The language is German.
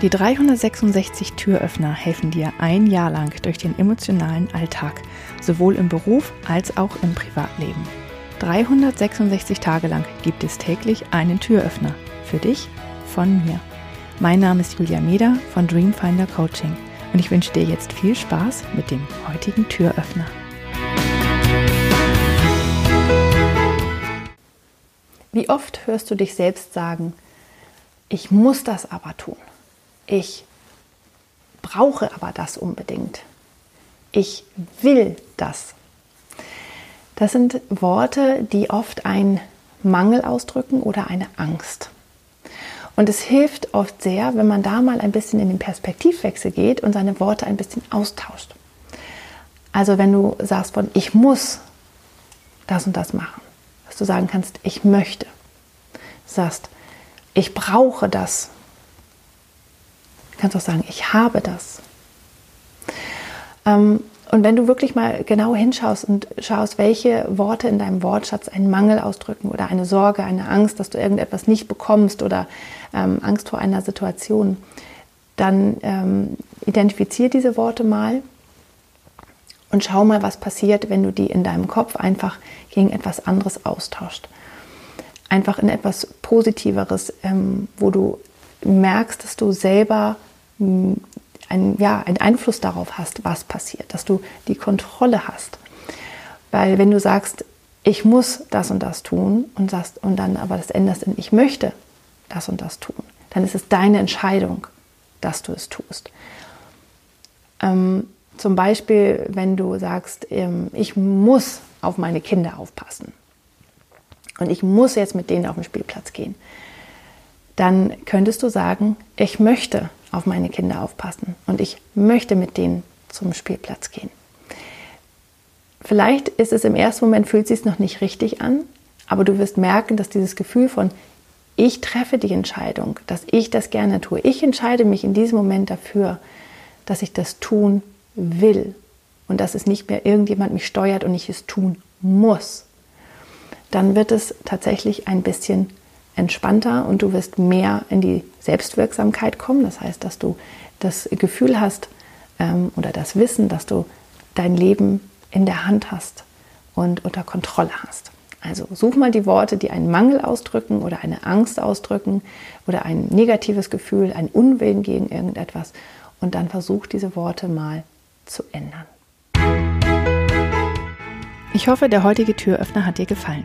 Die 366 Türöffner helfen dir ein Jahr lang durch den emotionalen Alltag, sowohl im Beruf als auch im Privatleben. 366 Tage lang gibt es täglich einen Türöffner. Für dich, von mir. Mein Name ist Julia Meder von Dreamfinder Coaching und ich wünsche dir jetzt viel Spaß mit dem heutigen Türöffner. Wie oft hörst du dich selbst sagen, ich muss das aber tun. Ich brauche aber das unbedingt. Ich will das. Das sind Worte, die oft einen Mangel ausdrücken oder eine Angst. Und es hilft oft sehr, wenn man da mal ein bisschen in den Perspektivwechsel geht und seine Worte ein bisschen austauscht. Also wenn du sagst von ich muss das und das machen, dass du sagen kannst, ich möchte. sagst, ich brauche das. Du kannst auch sagen, ich habe das. Ähm, und wenn du wirklich mal genau hinschaust und schaust, welche Worte in deinem Wortschatz einen Mangel ausdrücken oder eine Sorge, eine Angst, dass du irgendetwas nicht bekommst oder ähm, Angst vor einer Situation, dann ähm, identifiziere diese Worte mal und schau mal, was passiert, wenn du die in deinem Kopf einfach gegen etwas anderes austauscht. Einfach in etwas Positiveres, ähm, wo du merkst, dass du selber ein, ja, einen Einfluss darauf hast, was passiert, dass du die Kontrolle hast. Weil wenn du sagst, ich muss das und das tun und, sagst, und dann aber das änderst in ich möchte das und das tun, dann ist es deine Entscheidung, dass du es tust. Ähm, zum Beispiel, wenn du sagst, ähm, ich muss auf meine Kinder aufpassen und ich muss jetzt mit denen auf den Spielplatz gehen, dann könntest du sagen, ich möchte auf meine Kinder aufpassen und ich möchte mit denen zum Spielplatz gehen. Vielleicht ist es im ersten Moment, fühlt es sich noch nicht richtig an, aber du wirst merken, dass dieses Gefühl von ich treffe die Entscheidung, dass ich das gerne tue. Ich entscheide mich in diesem Moment dafür, dass ich das tun will und dass es nicht mehr irgendjemand mich steuert und ich es tun muss. Dann wird es tatsächlich ein bisschen entspannter und du wirst mehr in die Selbstwirksamkeit kommen. Das heißt, dass du das Gefühl hast ähm, oder das Wissen, dass du dein Leben in der Hand hast und unter Kontrolle hast. Also such mal die Worte, die einen Mangel ausdrücken oder eine Angst ausdrücken oder ein negatives Gefühl, ein Unwillen gegen irgendetwas und dann versuch diese Worte mal zu ändern. Ich hoffe, der heutige Türöffner hat dir gefallen.